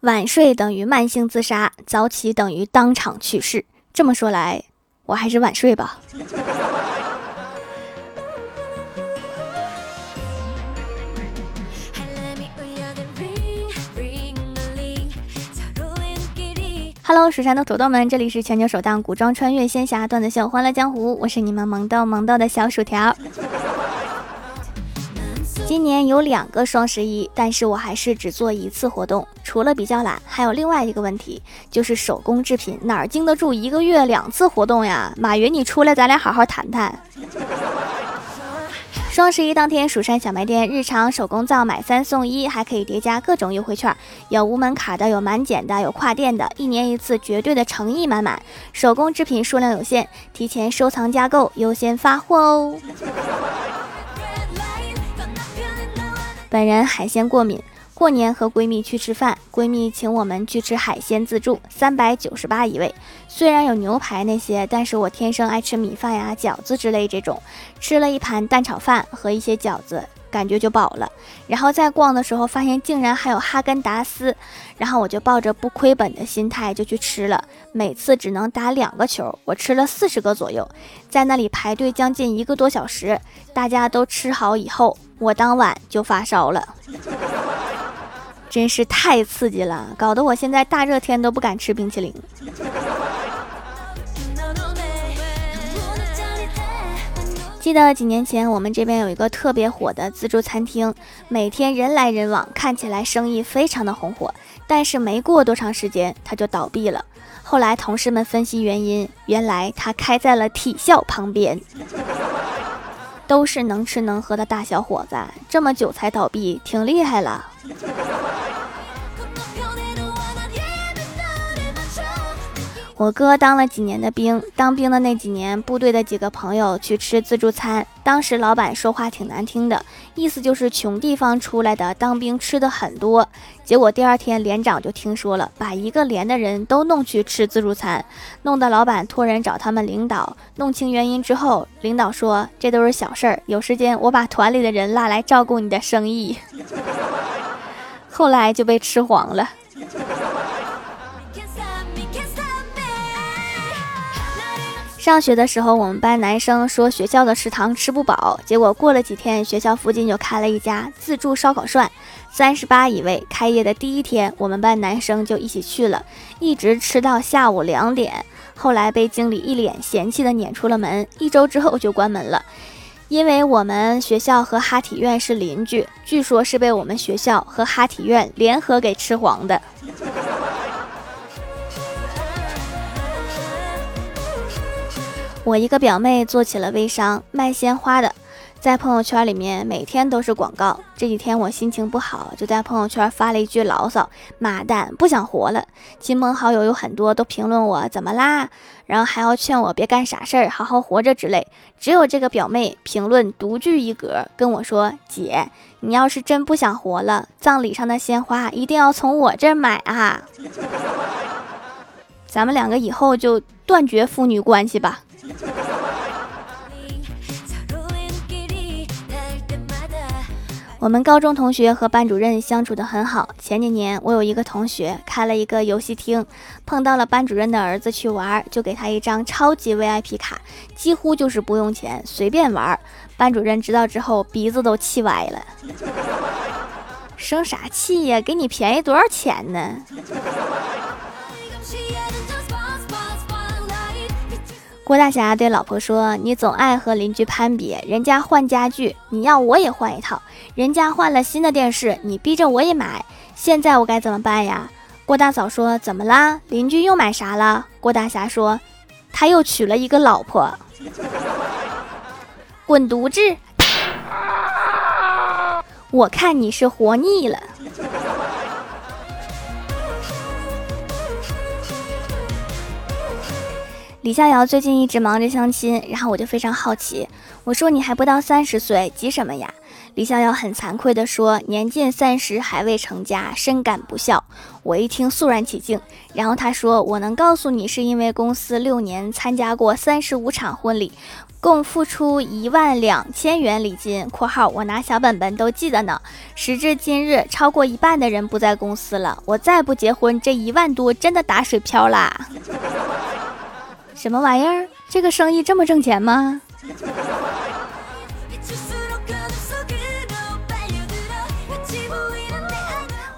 晚睡等于慢性自杀，早起等于当场去世。这么说来，我还是晚睡吧。Hello，蜀山的土豆们，这里是全球首档古装穿越仙侠段子秀《欢乐江湖》，我是你们萌豆萌豆的小薯条。今年有两个双十一，但是我还是只做一次活动。除了比较懒，还有另外一个问题，就是手工制品哪儿经得住一个月两次活动呀？马云，你出来，咱俩好好谈谈。双十一当天，蜀山小卖店日常手工皂买三送一，还可以叠加各种优惠券，有无门槛的，有满减的，有跨店的，一年一次，绝对的诚意满满。手工制品数量有限，提前收藏加购，优先发货哦。本人海鲜过敏。过年和闺蜜去吃饭，闺蜜请我们去吃海鲜自助，三百九十八一位。虽然有牛排那些，但是我天生爱吃米饭呀、饺子之类这种。吃了一盘蛋炒饭和一些饺子，感觉就饱了。然后在逛的时候，发现竟然还有哈根达斯，然后我就抱着不亏本的心态就去吃了。每次只能打两个球，我吃了四十个左右，在那里排队将近一个多小时。大家都吃好以后，我当晚就发烧了。真是太刺激了，搞得我现在大热天都不敢吃冰淇淋。记得几年前，我们这边有一个特别火的自助餐厅，每天人来人往，看起来生意非常的红火。但是没过多长时间，它就倒闭了。后来同事们分析原因，原来它开在了体校旁边。都是能吃能喝的大小伙子，这么久才倒闭，挺厉害了。我哥当了几年的兵，当兵的那几年，部队的几个朋友去吃自助餐，当时老板说话挺难听的，意思就是穷地方出来的当兵吃的很多。结果第二天连长就听说了，把一个连的人都弄去吃自助餐，弄得老板托人找他们领导弄清原因之后，领导说这都是小事儿，有时间我把团里的人拉来照顾你的生意。后来就被吃黄了。上学的时候，我们班男生说学校的食堂吃不饱，结果过了几天，学校附近就开了一家自助烧烤涮，三十八一位。开业的第一天，我们班男生就一起去了，一直吃到下午两点。后来被经理一脸嫌弃的撵出了门，一周之后就关门了，因为我们学校和哈体院是邻居，据说是被我们学校和哈体院联合给吃黄的。我一个表妹做起了微商，卖鲜花的，在朋友圈里面每天都是广告。这几天我心情不好，就在朋友圈发了一句牢骚：“妈蛋，不想活了。”亲朋好友有很多都评论我怎么啦，然后还要劝我别干傻事儿，好好活着之类。只有这个表妹评论独具一格，跟我说：“姐，你要是真不想活了，葬礼上的鲜花一定要从我这儿买啊！咱们两个以后就断绝父女关系吧。”我们高中同学和班主任相处的很好。前几年，我有一个同学开了一个游戏厅，碰到了班主任的儿子去玩，就给他一张超级 VIP 卡，几乎就是不用钱，随便玩。班主任知道之后，鼻子都气歪了。生啥气呀？给你便宜多少钱呢？郭大侠对老婆说：“你总爱和邻居攀比，人家换家具，你要我也换一套；人家换了新的电视，你逼着我也买。现在我该怎么办呀？”郭大嫂说：“怎么啦？邻居又买啥了？”郭大侠说：“他又娶了一个老婆。”滚犊子！我看你是活腻了。李逍遥最近一直忙着相亲，然后我就非常好奇，我说你还不到三十岁，急什么呀？李逍遥很惭愧地说，年近三十还未成家，深感不孝。我一听肃然起敬，然后他说，我能告诉你，是因为公司六年参加过三十五场婚礼，共付出一万两千元礼金（括号我拿小本本都记得呢）。时至今日，超过一半的人不在公司了。我再不结婚，这一万多真的打水漂啦！什么玩意儿？这个生意这么挣钱吗？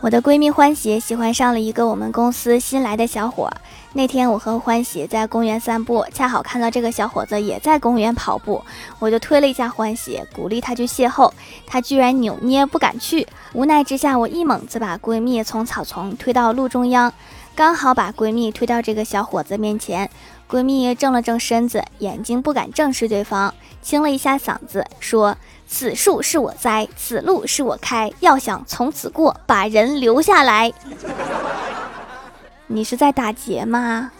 我的闺蜜欢喜喜欢上了一个我们公司新来的小伙。那天我和欢喜在公园散步，恰好看到这个小伙子也在公园跑步，我就推了一下欢喜，鼓励他去邂逅。他居然扭捏不敢去，无奈之下，我一猛子把闺蜜从草丛推到路中央，刚好把闺蜜推到这个小伙子面前。闺蜜正了正身子，眼睛不敢正视对方，清了一下嗓子说。此树是我栽，此路是我开。要想从此过，把人留下来。你是在打劫吗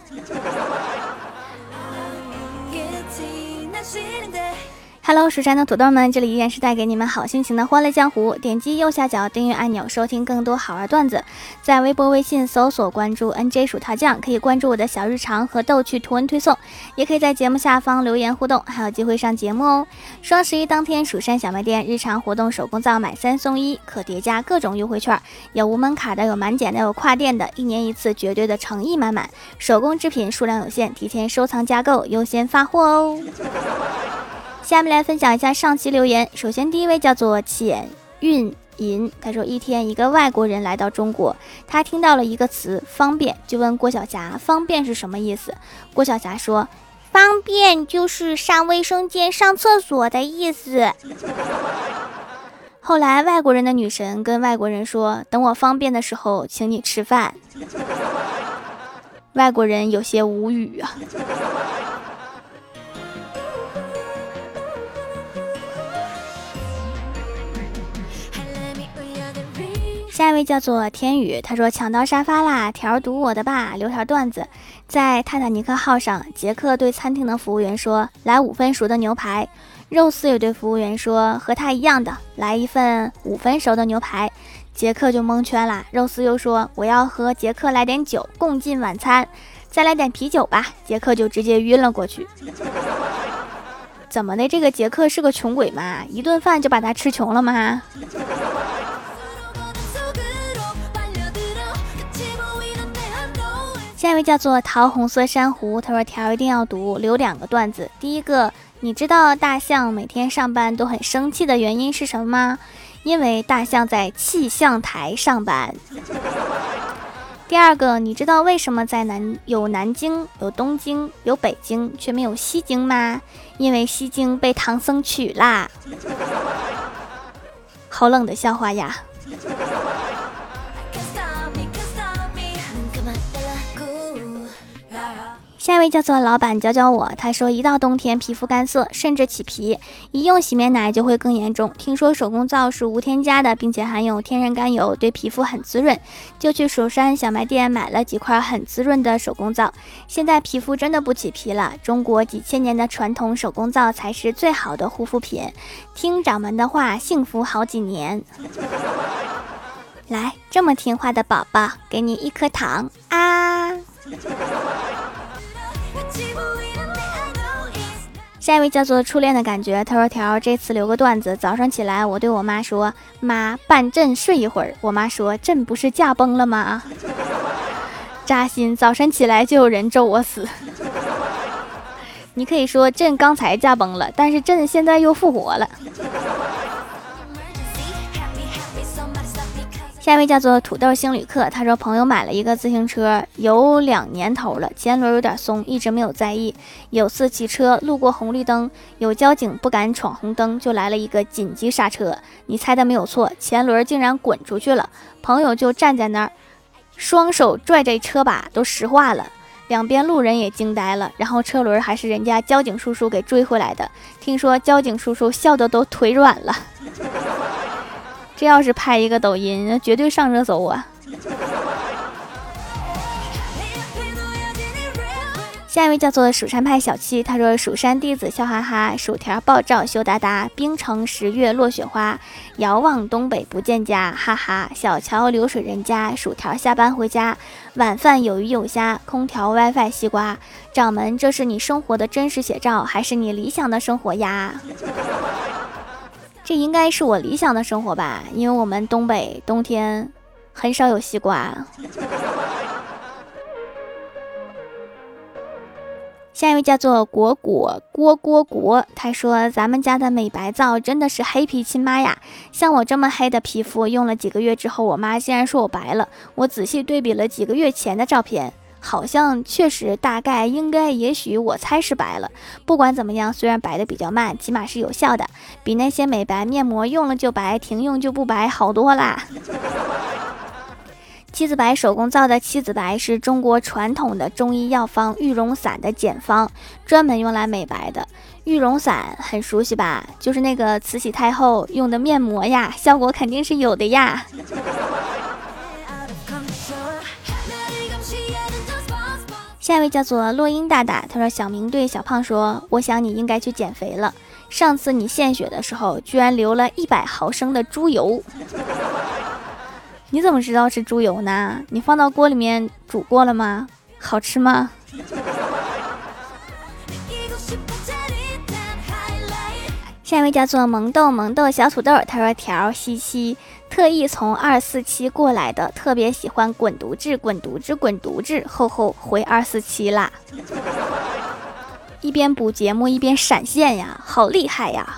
？Hello，蜀山的土豆们，这里依然是带给你们好心情的欢乐江湖。点击右下角订阅按钮，收听更多好玩段子。在微博、微信搜索关注 NJ 薯条酱，可以关注我的小日常和逗趣图文推送，也可以在节目下方留言互动，还有机会上节目哦。双十一当天，蜀山小卖店日常活动手工皂买三送一，可叠加各种优惠券，有无门槛的，有满减的，有跨店的，一年一次，绝对的诚意满满。手工制品数量有限，提前收藏加购，优先发货哦。下面来分享一下上期留言。首先，第一位叫做浅运银，他说一天一个外国人来到中国，他听到了一个词“方便”，就问郭晓霞：“方便是什么意思？”郭晓霞说：“方便就是上卫生间、上厕所的意思。”后来，外国人的女神跟外国人说：“等我方便的时候，请你吃饭。”外国人有些无语啊。下一位叫做天宇，他说抢到沙发啦！条赌我的吧，留条段子。在泰坦尼克号上，杰克对餐厅的服务员说：“来五分熟的牛排。”肉丝也对服务员说：“和他一样的，来一份五分熟的牛排。”杰克就蒙圈了。肉丝又说：“我要和杰克来点酒，共进晚餐。再来点啤酒吧。”杰克就直接晕了过去。怎么的？这个杰克是个穷鬼吗？一顿饭就把他吃穷了吗？下一位叫做桃红色珊瑚，他说条一定要读，留两个段子。第一个，你知道大象每天上班都很生气的原因是什么吗？因为大象在气象台上班。第二个，你知道为什么在南有南京、有东京、有北京，却没有西京吗？因为西京被唐僧取啦。好冷的笑话呀！下一位叫做老板教教我，他说一到冬天皮肤干涩，甚至起皮，一用洗面奶就会更严重。听说手工皂是无添加的，并且含有天然甘油，对皮肤很滋润，就去蜀山小卖店买了几块很滋润的手工皂。现在皮肤真的不起皮了。中国几千年的传统手工皂才是最好的护肤品。听掌门的话，幸福好几年。来，这么听话的宝宝，给你一颗糖啊！下一位叫做初恋的感觉，他说条这次留个段子。早上起来，我对我妈说：“妈，伴朕睡一会儿。”我妈说：“朕不是驾崩了吗？”扎心，早晨起来就有人咒我死。你可以说朕刚才驾崩了，但是朕现在又复活了。下一位叫做土豆星旅客，他说朋友买了一个自行车，有两年头了，前轮有点松，一直没有在意。有次骑车路过红绿灯，有交警不敢闯红灯，就来了一个紧急刹车。你猜的没有错，前轮竟然滚出去了。朋友就站在那儿，双手拽着车把都石化了，两边路人也惊呆了。然后车轮还是人家交警叔叔给追回来的，听说交警叔叔笑得都腿软了。这要是拍一个抖音，那绝对上热搜啊！下一位叫做蜀山派小七，他说：“蜀山弟子笑哈哈，薯条爆照羞答答，冰城十月落雪花，遥望东北不见家，哈哈。小桥流水人家，薯条下班回家，晚饭有鱼有虾，空调 WiFi 西瓜。掌门，这是你生活的真实写照，还是你理想的生活呀？这应该是我理想的生活吧，因为我们东北冬天很少有西瓜。”下一位叫做果果郭郭果，他说：“咱们家的美白皂真的是黑皮亲妈呀！像我这么黑的皮肤，用了几个月之后，我妈竟然说我白了。我仔细对比了几个月前的照片，好像确实大概应该也许我猜是白了。不管怎么样，虽然白的比较慢，起码是有效的，比那些美白面膜用了就白，停用就不白好多啦。”七子白手工皂的七子白是中国传统的中医药方玉容散的简方，专门用来美白的。玉容散很熟悉吧？就是那个慈禧太后用的面膜呀，效果肯定是有的呀。下一位叫做落英大大，他说：“小明对小胖说，我想你应该去减肥了。上次你献血的时候，居然流了一百毫升的猪油。”你怎么知道是猪油呢？你放到锅里面煮过了吗？好吃吗？下一位叫做萌豆萌豆小土豆，他说：“条西西特意从二四七过来的，特别喜欢滚犊子滚犊子滚犊子，后后回二四七啦。一边补节目一边闪现呀，好厉害呀！”